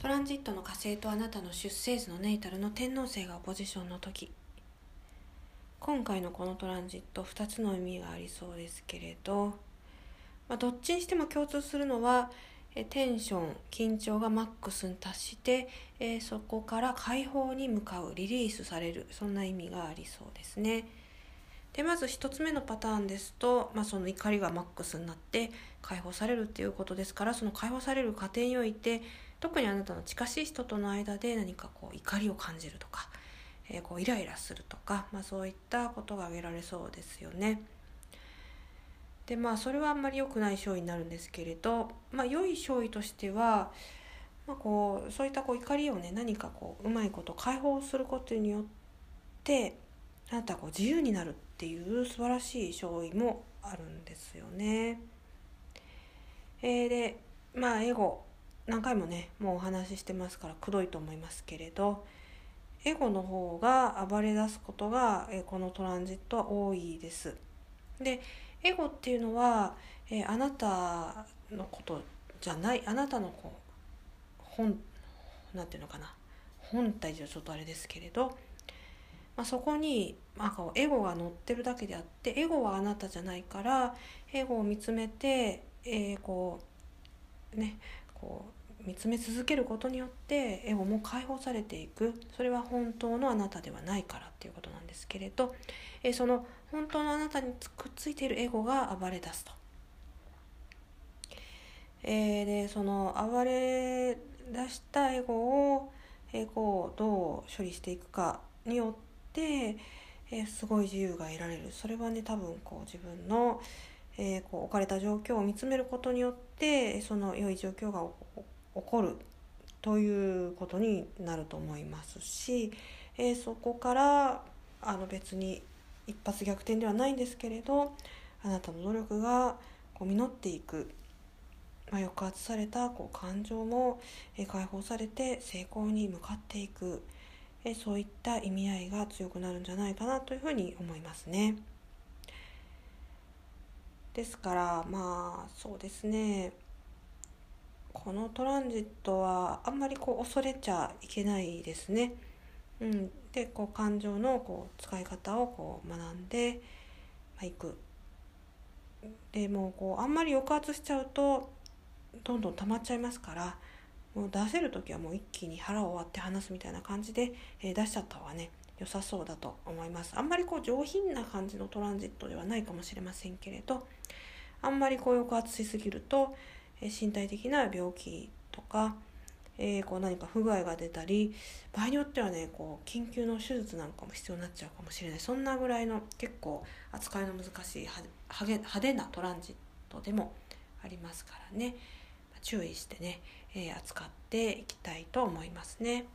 トランジットの火星とあなたの出生図のネイタルの天王星がオポジションの時今回のこのトランジット2つの意味がありそうですけれど、まあ、どっちにしても共通するのはえテンション緊張がマックスに達して、えー、そこから解放に向かうリリースされるそんな意味がありそうですね。でまず1つ目のパターンですと、まあ、その怒りがマックスになって解放されるっていうことですからその解放される過程において特にあなたの近しい人との間で何かこう怒りを感じるとか、えー、こうイライラするとか、まあ、そういったことが挙げられそうですよね。でまあそれはあんまり良くない勝利になるんですけれど、まあ、良い勝利としては、まあ、こうそういったこう怒りをね何かこううまいこと解放することによってあなたこう自由になるっていう素晴らしい勝利もあるんですよね。えー、でまあエゴ何回もねもうお話ししてますからくどいと思いますけれどエゴの方が暴れ出すことが、えこのトランジットは多いです。でエゴっていうのは、え、あなたのことじゃないあなたのこう本なんていうのかな本体じゃちょっとあれですけれど、まあ、そこに、まあ、エゴが乗ってるだけであってエゴはあなたじゃないからエゴを見つめて、えー、こうねこう見つめ続けることによってエゴも解放されていくそれは本当のあなたではないからっていうことなんですけれど、えー、その本当のあなたにくっついているエゴが暴れ出すと。えー、でその暴れ出したエゴをエゴをどう処理していくかによって、えー、すごい自由が得られる。それはね多分こう自分の、えー、こう置かれた状況を見つめることによってその良い状況が起こるということになると思いますし、えー、そこからあの別に一発逆転ではないんですけれどあなたの努力がこう実っていく、まあ、抑圧されたこう感情も解放されて成功に向かっていく。えそういった意味合いが強くなるんじゃないかなというふうに思いますね。ですからまあそうですねこのトランジットはあんまりこう恐れちゃいけないですね。うん、でこう感情のこう使い方をこう学んでいく。でもうこうあんまり抑圧しちゃうとどんどん溜まっちゃいますからもう出せる時はもう一気に腹を割って話すみたいな感じで、えー、出しちゃった方がね良さそうだと思います。あんまりこう上品な感じのトランジットではないかもしれませんけれどあんまりこう抑圧しすぎると、えー、身体的な病気とかえー、こう何か不具合が出たり場合によってはねこう緊急の手術なんかも必要になっちゃうかもしれない。そんなぐらいの結構扱いの難しい派手なトランジットでもありますからね。注意してね、え、扱っていきたいと思いますね。